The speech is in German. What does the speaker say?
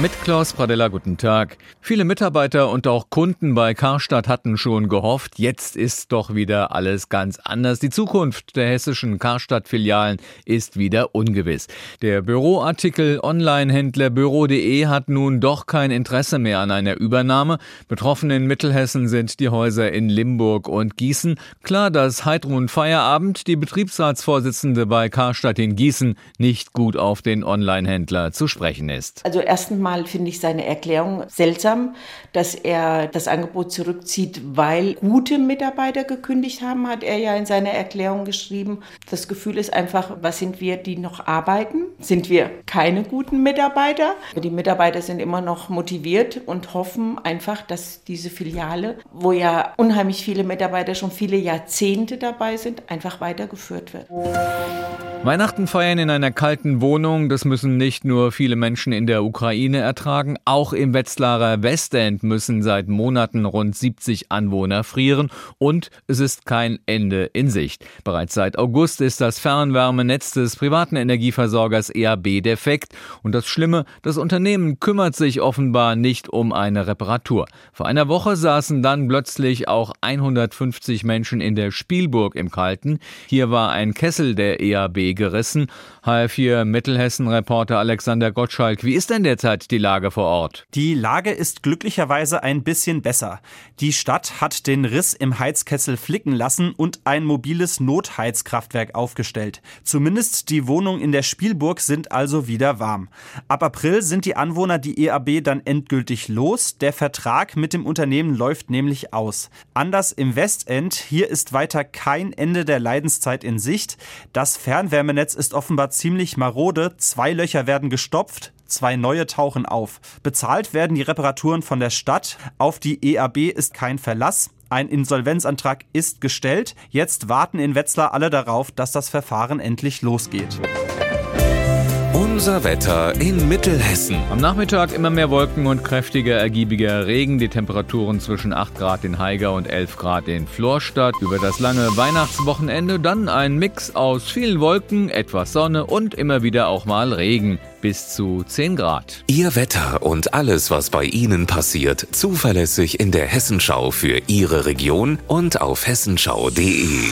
Mit Klaus Pradella, guten Tag. Viele Mitarbeiter und auch Kunden bei Karstadt hatten schon gehofft, jetzt ist doch wieder alles ganz anders. Die Zukunft der hessischen Karstadt-Filialen ist wieder ungewiss. Der Büroartikel Online-Händler Büro.de hat nun doch kein Interesse mehr an einer Übernahme. Betroffen in Mittelhessen sind die Häuser in Limburg und Gießen. Klar, dass Heidrun Feierabend, die Betriebsratsvorsitzende bei Karstadt in Gießen, nicht gut auf den Online-Händler zu sprechen ist. Also erstens Mal finde ich seine Erklärung seltsam, dass er das Angebot zurückzieht, weil gute Mitarbeiter gekündigt haben, hat er ja in seiner Erklärung geschrieben. Das Gefühl ist einfach, was sind wir, die noch arbeiten? Sind wir keine guten Mitarbeiter? Die Mitarbeiter sind immer noch motiviert und hoffen einfach, dass diese Filiale, wo ja unheimlich viele Mitarbeiter schon viele Jahrzehnte dabei sind, einfach weitergeführt wird. Weihnachten feiern in einer kalten Wohnung, das müssen nicht nur viele Menschen in der Ukraine ertragen, auch im Wetzlarer Westend müssen seit Monaten rund 70 Anwohner frieren und es ist kein Ende in Sicht. Bereits seit August ist das Fernwärmenetz des privaten Energieversorgers EAB defekt und das Schlimme, das Unternehmen kümmert sich offenbar nicht um eine Reparatur. Vor einer Woche saßen dann plötzlich auch 150 Menschen in der Spielburg im Kalten. Hier war ein Kessel der EAB gerissen. HR4 Mittelhessen-Reporter Alexander Gottschalk, wie ist denn derzeit die Lage vor Ort? Die Lage ist glücklicherweise ein bisschen besser. Die Stadt hat den Riss im Heizkessel flicken lassen und ein mobiles Notheizkraftwerk aufgestellt. Zumindest die Wohnungen in der Spielburg sind also wieder warm. Ab April sind die Anwohner die EAB dann endgültig los. Der Vertrag mit dem Unternehmen läuft nämlich aus. Anders im Westend, hier ist weiter kein Ende der Leidenszeit in Sicht. Das Fernwärme Fernwärmenetz ist offenbar ziemlich marode. Zwei Löcher werden gestopft, zwei neue tauchen auf. Bezahlt werden die Reparaturen von der Stadt. Auf die EAB ist kein Verlass. Ein Insolvenzantrag ist gestellt. Jetzt warten in Wetzlar alle darauf, dass das Verfahren endlich losgeht. Unser Wetter in Mittelhessen. Am Nachmittag immer mehr Wolken und kräftiger, ergiebiger Regen. Die Temperaturen zwischen 8 Grad in Haiger und 11 Grad in Florstadt. Über das lange Weihnachtswochenende dann ein Mix aus vielen Wolken, etwas Sonne und immer wieder auch mal Regen. Bis zu 10 Grad. Ihr Wetter und alles, was bei Ihnen passiert, zuverlässig in der Hessenschau für Ihre Region und auf hessenschau.de.